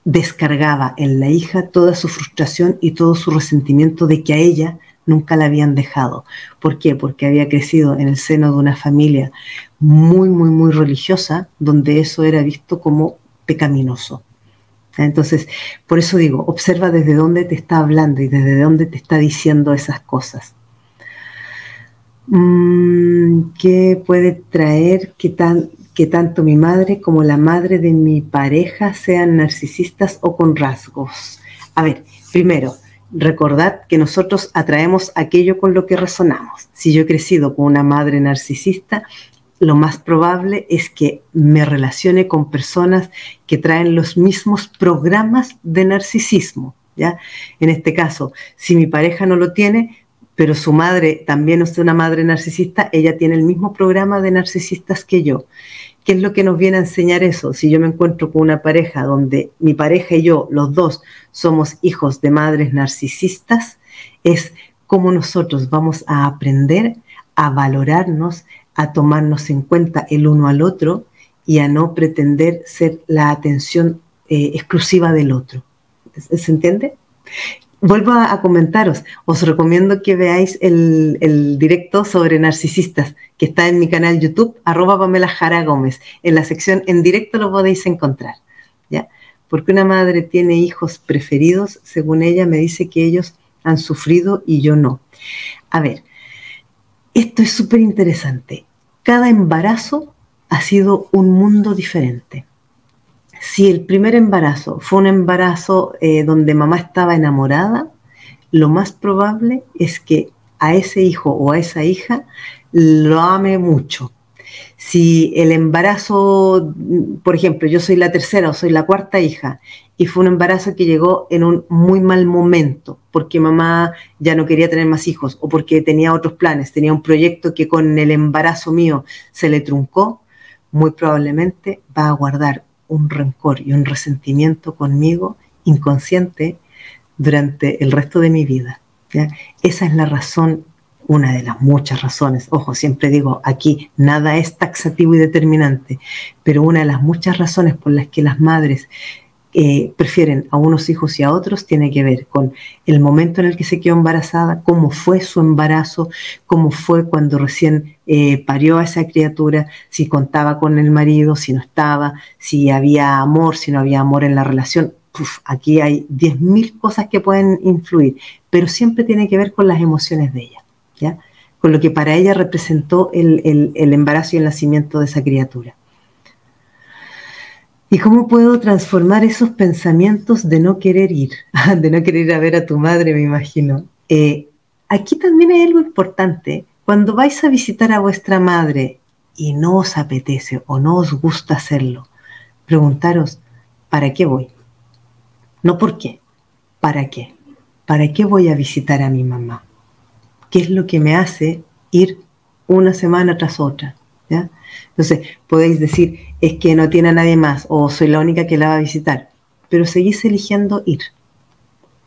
descargaba en la hija toda su frustración y todo su resentimiento de que a ella nunca la habían dejado. ¿Por qué? Porque había crecido en el seno de una familia muy, muy, muy religiosa, donde eso era visto como pecaminoso. Entonces, por eso digo, observa desde dónde te está hablando y desde dónde te está diciendo esas cosas. Mm, ¿Qué puede traer que, tan, que tanto mi madre como la madre de mi pareja sean narcisistas o con rasgos? A ver, primero, recordad que nosotros atraemos aquello con lo que resonamos. Si yo he crecido con una madre narcisista, lo más probable es que me relacione con personas que traen los mismos programas de narcisismo. ¿ya? En este caso, si mi pareja no lo tiene, pero su madre también es una madre narcisista, ella tiene el mismo programa de narcisistas que yo. ¿Qué es lo que nos viene a enseñar eso? Si yo me encuentro con una pareja donde mi pareja y yo, los dos, somos hijos de madres narcisistas, es cómo nosotros vamos a aprender a valorarnos, a tomarnos en cuenta el uno al otro y a no pretender ser la atención eh, exclusiva del otro. ¿Se entiende? Vuelvo a, comentaros, os recomiendo que veáis el, directo sobre narcisistas que está en mi canal YouTube, arroba Pamela Jara Gómez. En la sección en directo lo podéis encontrar, ¿ya? Porque una madre tiene hijos preferidos, según ella me dice que ellos han sufrido y yo no. A ver, esto es súper interesante. Cada embarazo ha sido un mundo diferente si el primer embarazo fue un embarazo eh, donde mamá estaba enamorada, lo más probable es que a ese hijo o a esa hija lo ame mucho. Si el embarazo, por ejemplo, yo soy la tercera o soy la cuarta hija y fue un embarazo que llegó en un muy mal momento, porque mamá ya no quería tener más hijos o porque tenía otros planes, tenía un proyecto que con el embarazo mío se le truncó, muy probablemente va a guardar un rencor y un resentimiento conmigo inconsciente durante el resto de mi vida. Esa es la razón, una de las muchas razones. Ojo, siempre digo, aquí nada es taxativo y determinante, pero una de las muchas razones por las que las madres eh, prefieren a unos hijos y a otros tiene que ver con el momento en el que se quedó embarazada, cómo fue su embarazo, cómo fue cuando recién eh, parió a esa criatura, si contaba con el marido, si no estaba, si había amor, si no había amor en la relación. aquí hay 10.000 cosas que pueden influir, pero siempre tiene que ver con las emociones de ella, ¿ya? con lo que para ella representó el embarazo y el nacimiento de esa criatura. ¿Y cómo puedo transformar esos pensamientos de no querer ir, de no querer ir a ver a tu madre, me imagino? Eh, aquí también hay algo importante, cuando vais a visitar a vuestra madre y no os apetece o no os gusta hacerlo, preguntaros, ¿para qué voy? No por qué, ¿para qué? ¿Para qué voy a visitar a mi mamá? ¿Qué es lo que me hace ir una semana tras otra? Entonces, podéis decir, es que no tiene a nadie más o soy la única que la va a visitar, pero seguís eligiendo ir.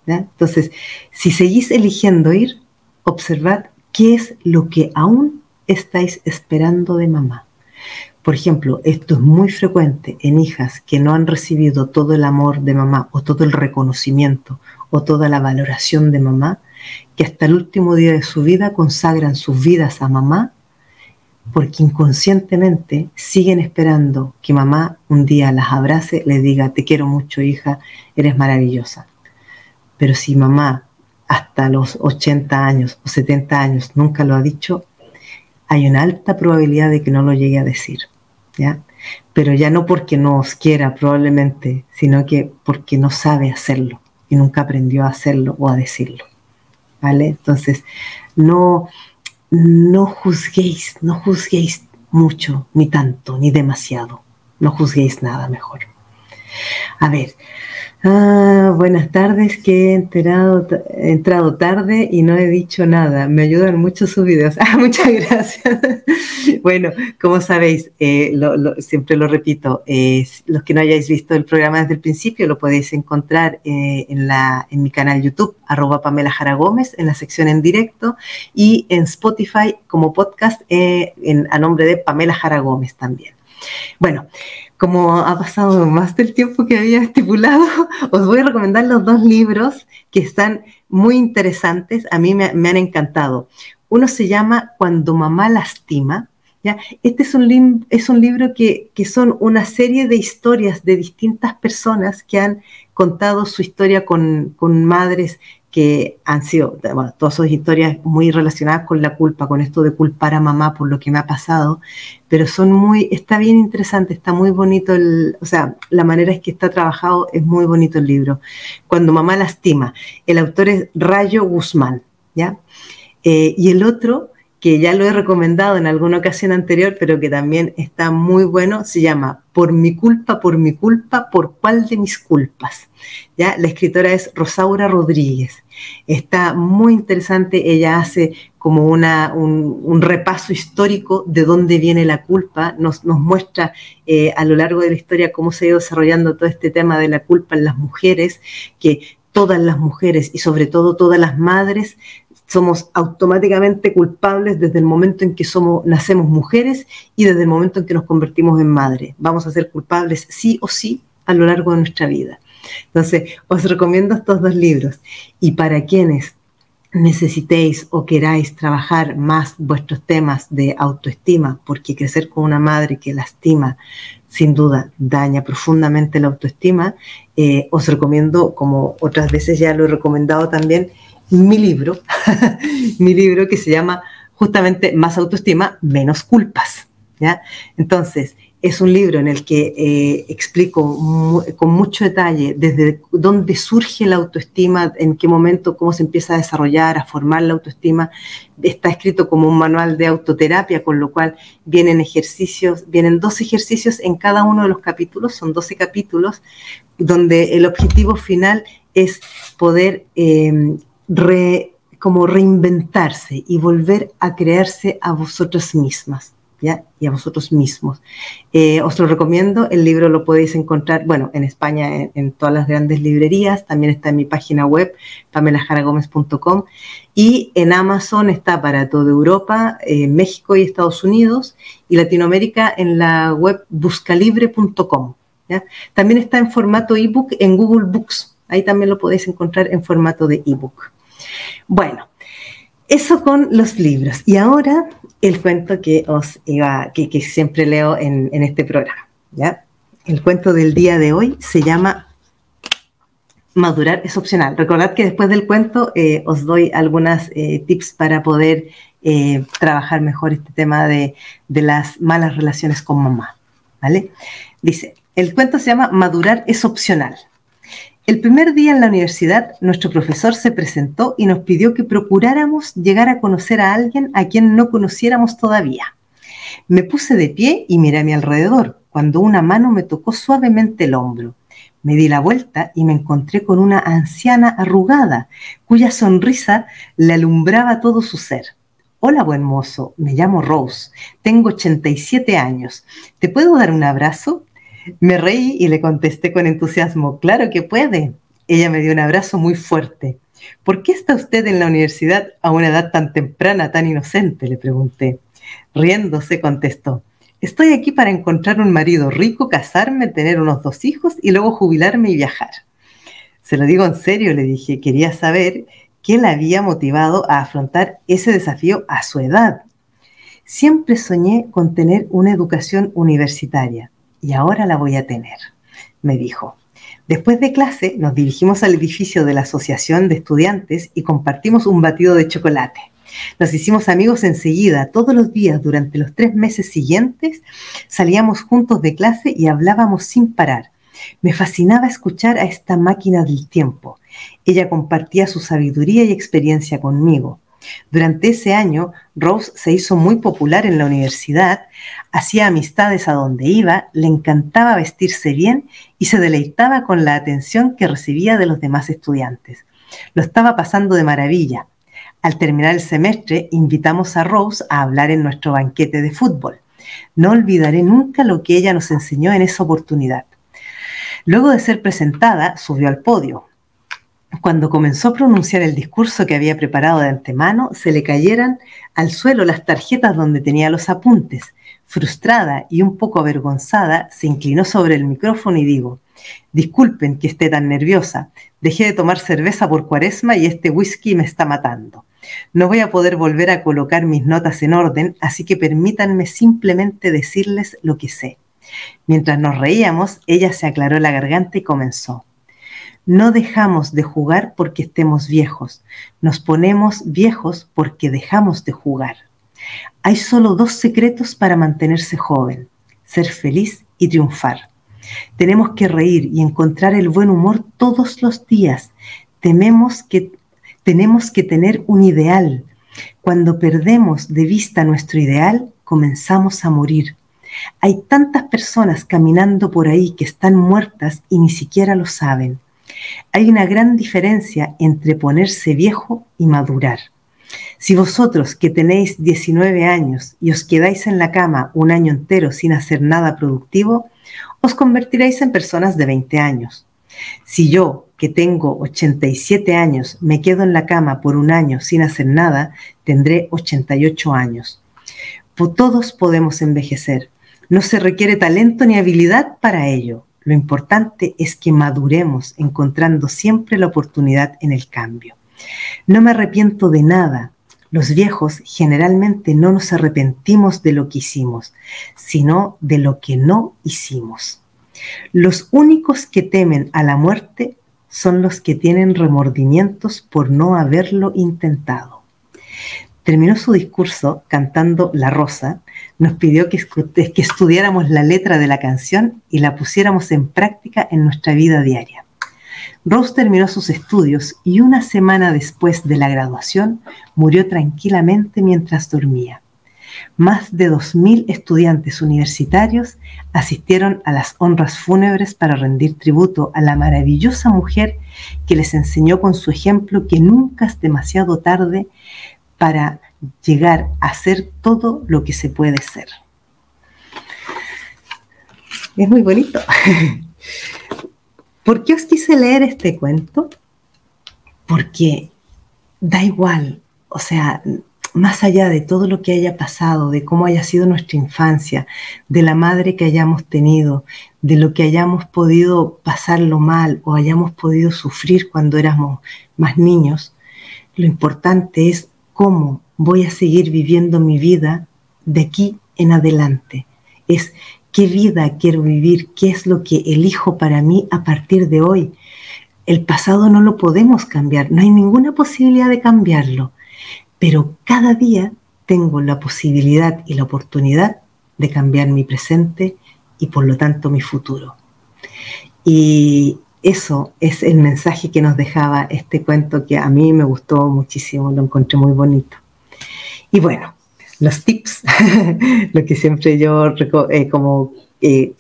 Entonces, si seguís eligiendo ir, observad qué es lo que aún estáis esperando de mamá. Por ejemplo, esto es muy frecuente en hijas que no han recibido todo el amor de mamá o todo el reconocimiento o toda la valoración de mamá, que hasta el último día de su vida consagran sus vidas a mamá porque inconscientemente siguen esperando que mamá un día las abrace, les diga, te quiero mucho hija, eres maravillosa. Pero si mamá hasta los 80 años o 70 años nunca lo ha dicho, hay una alta probabilidad de que no lo llegue a decir. ¿ya? Pero ya no porque no os quiera probablemente, sino que porque no sabe hacerlo y nunca aprendió a hacerlo o a decirlo. ¿Vale? Entonces, no, no juzguéis, no juzguéis mucho, ni tanto, ni demasiado. No juzguéis nada mejor. A ver, Ah, buenas tardes, que he, enterado, entrado tarde y no he dicho nada. Me ayudan mucho sus videos. Ah, muchas gracias. bueno, como sabéis, eh, siempre lo repito, eh, los que no hayáis visto el programa desde el principio lo podéis encontrar eh, en, la, en mi canal YouTube, arroba Pamela Jara Gómez, en la sección en directo y en Spotify como podcast en, a nombre de Pamela Jara Gómez también. Bueno, como ha pasado más del tiempo que había estipulado, os voy a recomendar los dos libros que están muy interesantes. A mí me, han encantado. Uno se llama Cuando mamá lastima. Este es un, es un libro que, que son una serie de historias de distintas personas que han contado su historia con, con madres que han sido, bueno, todas sus historias muy relacionadas con la culpa, con esto de culpar a mamá por lo que me ha pasado, pero son muy, está bien interesante, está muy bonito, el, o sea, la manera en que está trabajado es muy bonito el libro. Cuando mamá lastima, el autor es Rayo Guzmán, ¿ya? Eh, y el otro que ya lo he recomendado en alguna ocasión anterior, pero que también está muy bueno, se llama Por mi culpa, por mi culpa, por cuál de mis culpas. ¿Ya? La escritora es Rosaura Rodríguez. Está muy interesante, ella hace como una, un, repaso histórico de dónde viene la culpa, nos, nos muestra eh, a lo largo de la historia cómo se ha ido desarrollando todo este tema de la culpa en las mujeres, que todas las mujeres y sobre todo todas las madres somos automáticamente culpables desde el momento en que somos, nacemos mujeres y desde el momento en que nos convertimos en madre. Vamos a ser culpables sí o sí a lo largo de nuestra vida. Entonces, os recomiendo estos dos libros. Y para quienes necesitéis o queráis trabajar más vuestros temas de autoestima, porque crecer con una madre que lastima, sin duda, daña profundamente la autoestima, eh, os recomiendo, como otras veces ya lo he recomendado también, mi libro, mi libro que se llama justamente Más autoestima, menos culpas. ¿ya? Entonces, es un libro en el que eh, explico con mucho detalle desde dónde surge la autoestima, en qué momento, cómo se empieza a desarrollar, a formar la autoestima. Está escrito como un manual de autoterapia, con lo cual vienen ejercicios, vienen dos ejercicios en cada uno de los capítulos, son 12 capítulos, donde el objetivo final es poder eh, como reinventarse y volver a crearse a vosotras mismas. ¿Ya? y a vosotros mismos. Eh, os lo recomiendo, el libro lo podéis encontrar, bueno, en España en, todas las grandes librerías, también está en mi página web, pamelajaragomez.com, y en Amazon está para toda Europa, eh, México y Estados Unidos, y Latinoamérica en la web buscalibre.com. También está en formato ebook en Google Books, ahí también lo podéis encontrar en formato de ebook. Bueno, eso con los libros. Y ahora el cuento que os iba, que, siempre leo en, este programa. ¿ya? El cuento del día de hoy se llama Madurar es opcional. Recordad que después del cuento eh, os doy algunas eh, tips para poder eh, trabajar mejor este tema de, de las malas relaciones con mamá. ¿Vale? Dice, el cuento se llama Madurar es opcional. El primer día en la universidad, nuestro profesor se presentó y nos pidió que procuráramos llegar a conocer a alguien a quien no conociéramos todavía. Me puse de pie y miré a mi alrededor, cuando una mano me tocó suavemente el hombro. Me di la vuelta y me encontré con una anciana arrugada, cuya sonrisa le alumbraba todo su ser. Hola, buen mozo, me llamo Rose, tengo 87 años. ¿Te puedo dar un abrazo? Me reí y le contesté con entusiasmo, claro que puede. Ella me dio un abrazo muy fuerte. ¿Por qué está usted en la universidad a una edad tan temprana, tan inocente? le pregunté. Riéndose contestó, estoy aquí para encontrar un marido rico, casarme, tener unos dos hijos y luego jubilarme y viajar. Se lo digo en serio, le dije, quería saber qué la había motivado a afrontar ese desafío a su edad. Siempre soñé con tener una educación universitaria y ahora la voy a tener, me dijo. Después de clase nos dirigimos al edificio de la Asociación de Estudiantes y compartimos un batido de chocolate. Nos hicimos amigos enseguida, todos los días durante los tres meses siguientes salíamos juntos de clase y hablábamos sin parar. Me fascinaba escuchar a esta máquina del tiempo. Ella compartía su sabiduría y experiencia conmigo. Durante ese año, Rose se hizo muy popular en la universidad, hacía amistades a donde iba, le encantaba vestirse bien y se deleitaba con la atención que recibía de los demás estudiantes. Lo estaba pasando de maravilla. Al terminar el semestre, invitamos a Rose a hablar en nuestro banquete de fútbol. No olvidaré nunca lo que ella nos enseñó en esa oportunidad. Luego de ser presentada, subió al podio. Cuando comenzó a pronunciar el discurso que había preparado de antemano, se le cayeran al suelo las tarjetas donde tenía los apuntes. Frustrada y un poco avergonzada, se inclinó sobre el micrófono y dijo, disculpen que esté tan nerviosa, dejé de tomar cerveza por cuaresma y este whisky me está matando. No voy a poder volver a colocar mis notas en orden, así que permítanme simplemente decirles lo que sé. Mientras nos reíamos, ella se aclaró la garganta y comenzó. No dejamos de jugar porque estemos viejos, nos ponemos viejos porque dejamos de jugar. Hay solo dos secretos para mantenerse joven, ser feliz y triunfar. Tenemos que reír y encontrar el buen humor todos los días. Que, tenemos que tener un ideal. Cuando perdemos de vista nuestro ideal, comenzamos a morir. Hay tantas personas caminando por ahí que están muertas y ni siquiera lo saben. Hay una gran diferencia entre ponerse viejo y madurar. Si vosotros que tenéis 19 años y os quedáis en la cama un año entero sin hacer nada productivo, os convertiréis en personas de 20 años. Si yo, que tengo 87 años, me quedo en la cama por un año sin hacer nada, tendré 88 años. Todos podemos envejecer. No se requiere talento ni habilidad para ello. Lo importante es que maduremos encontrando siempre la oportunidad en el cambio. No me arrepiento de nada. Los viejos generalmente no nos arrepentimos de lo que hicimos, sino de lo que no hicimos. Los únicos que temen a la muerte son los que tienen remordimientos por no haberlo intentado. Terminó su discurso cantando La Rosa, nos pidió que, estudiáramos la letra de la canción y la pusiéramos en práctica en nuestra vida diaria. Rose terminó sus estudios y una semana después de la graduación murió tranquilamente mientras dormía. Más de 2.000 estudiantes universitarios asistieron a las honras fúnebres para rendir tributo a la maravillosa mujer que les enseñó con su ejemplo que nunca es demasiado tarde para llegar a ser todo lo que se puede ser. Es muy bonito. ¿Por qué os quise leer este cuento? Porque da igual, o sea, más allá de todo lo que haya pasado, de cómo haya sido nuestra infancia, de la madre que hayamos tenido, de lo que hayamos podido pasarlo mal o hayamos podido sufrir cuando éramos más niños, lo importante es cómo voy a seguir viviendo mi vida de aquí en adelante. Es qué vida quiero vivir, qué es lo que elijo para mí a partir de hoy. El pasado no lo podemos cambiar, no hay ninguna posibilidad de cambiarlo, pero cada día tengo la posibilidad y la oportunidad de cambiar mi presente y por lo tanto mi futuro. Y eso es el mensaje que nos dejaba este cuento que a mí me gustó muchísimo, lo encontré muy bonito. Y bueno, los tips, lo que siempre yo eh, como eh,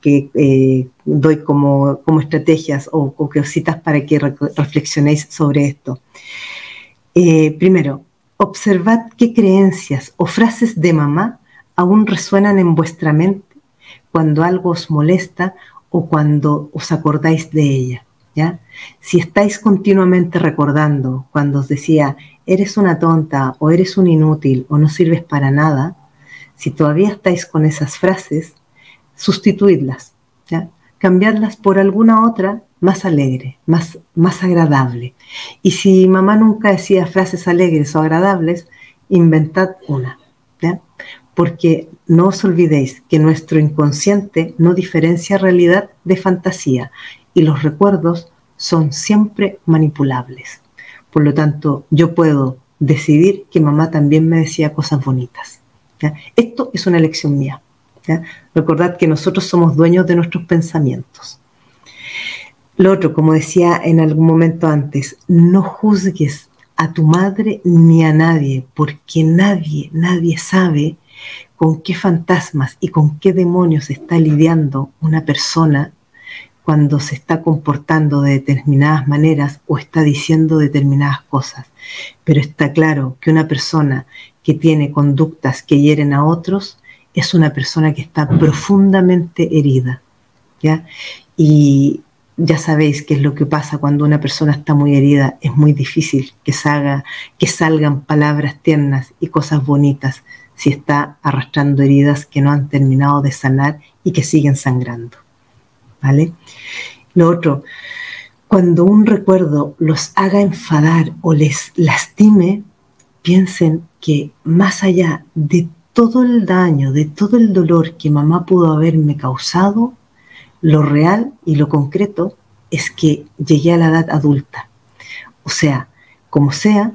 que, eh, doy como, como, estrategias o, o cositas para que reflexionéis sobre esto. primero, observad qué creencias o frases de mamá aún resuenan en vuestra mente cuando algo os molesta o cuando os acordáis de ella. ¿ya? Si estáis continuamente recordando cuando os decía, eres una tonta o eres un inútil o no sirves para nada, si todavía estáis con esas frases, sustituidlas, ¿ya? cambiadlas por alguna otra más alegre, más, más agradable. Y si mamá nunca decía frases alegres o agradables, inventad una. ¿ya? Porque no os olvidéis que nuestro inconsciente no diferencia realidad de fantasía y los recuerdos son siempre manipulables. Por lo tanto, yo puedo decidir que mamá también me decía cosas bonitas. Esto es una elección mía. Recordad que nosotros somos dueños de nuestros pensamientos. Lo otro, como decía en algún momento antes, no juzgues a tu madre ni a nadie, porque nadie, nadie sabe con qué fantasmas y con qué demonios está lidiando una persona cuando se está comportando de determinadas maneras o está diciendo determinadas cosas. Pero está claro que una persona que tiene conductas que hieren a otros es una persona que está profundamente herida. ¿ya? Y ya sabéis qué es lo que pasa cuando una persona está muy herida. Es muy difícil que, salga, que salgan palabras tiernas y cosas bonitas si está arrastrando heridas que no han terminado de sanar y que siguen sangrando. ¿Vale? Lo otro, cuando un recuerdo los haga enfadar o les lastime, piensen que más allá de todo el daño, de todo el dolor que mamá pudo haberme causado, lo real y lo concreto es que llegué a la edad adulta. O sea, como sea,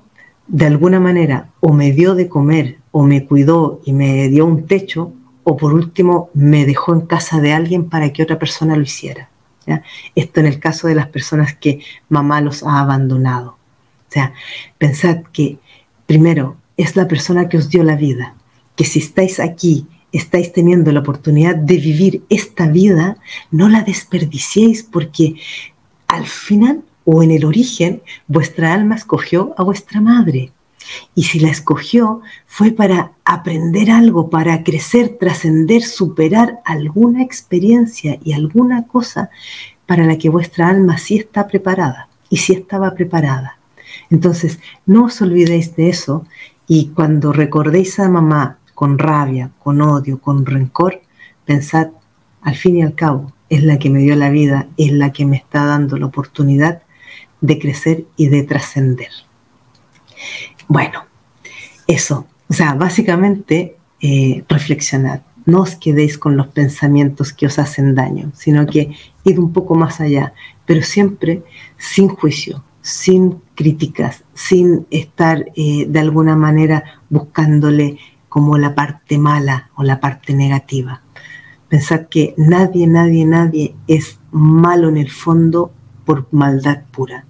de alguna manera o me dio de comer o me cuidó y me dio un techo, o por último me dejó en casa de alguien para que otra persona lo hiciera. Esto en el caso de las personas que mamá los ha abandonado. O sea, pensad que primero es la persona que os dio la vida, que si estáis aquí, estáis teniendo la oportunidad de vivir esta vida, no la desperdiciéis porque al final o en el origen vuestra alma escogió a vuestra madre. Y si la escogió fue para aprender algo, para crecer, trascender, superar alguna experiencia y alguna cosa para la que vuestra alma sí está preparada y sí estaba preparada. Entonces, no os olvidéis de eso y cuando recordéis a mamá con rabia, con odio, con rencor, pensad, al fin y al cabo, es la que me dio la vida, es la que me está dando la oportunidad de crecer y de trascender. Bueno, eso, o sea, básicamente eh, reflexionad, no os quedéis con los pensamientos que os hacen daño, sino que id un poco más allá, pero siempre sin juicio, sin críticas, sin estar eh, de alguna manera buscándole como la parte mala o la parte negativa. Pensad que nadie, nadie, nadie es malo en el fondo por maldad pura.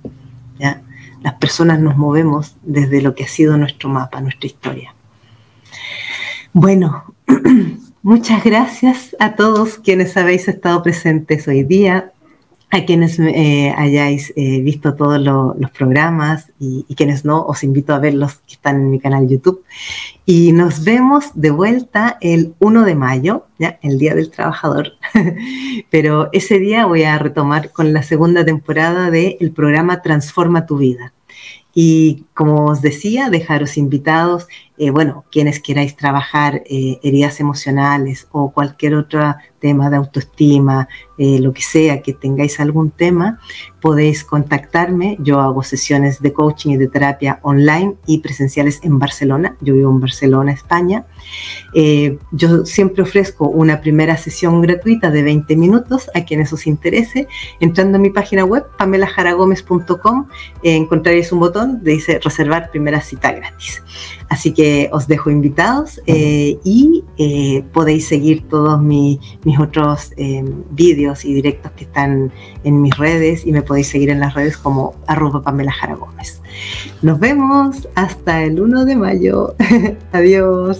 ¿ya? Las personas nos movemos desde lo que ha sido nuestro mapa, nuestra historia. Bueno, muchas gracias a todos quienes habéis estado presentes hoy día a quienes eh, hayáis eh, visto todos los programas y, quienes no, os invito a verlos que están en mi canal YouTube. Y nos vemos de vuelta el 1 de mayo, ya el Día del Trabajador. Pero ese día voy a retomar con la segunda temporada del programa Transforma tu vida. Y como os decía, dejaros invitados, eh, bueno, quienes queráis trabajar heridas emocionales o cualquier otro tema de autoestima, eh, lo que sea, que tengáis algún tema, podéis contactarme. Yo hago sesiones de coaching y de terapia online y presenciales en Barcelona. Yo vivo en Barcelona, España. Eh, yo siempre ofrezco una primera sesión gratuita de 20 minutos a quienes os interese. Entrando a mi página web, pamelajaragomez.com, eh, encontraréis un botón que dice reservar primera cita gratis. así que os dejo invitados y podéis seguir todos mis otros vídeos y directos que están en mis redes y me podéis seguir en las redes como arroba. Nos vemos hasta el 1 de mayo. Adiós.